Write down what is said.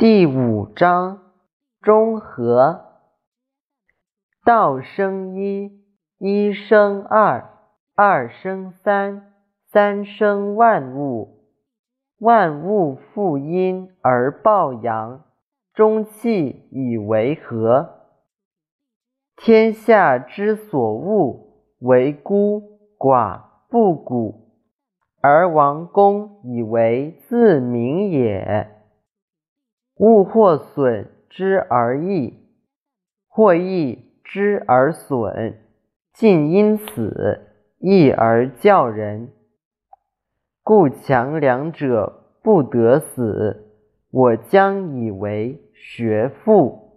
第五章中和。道生一，一生二，二生三，三生万物。万物负阴而抱阳，中气以为和。天下之所恶，为孤寡不古，而王公以为自明也。物或损之而益，或益之而损，尽因此益而教人。故强梁者不得死。我将以为学父。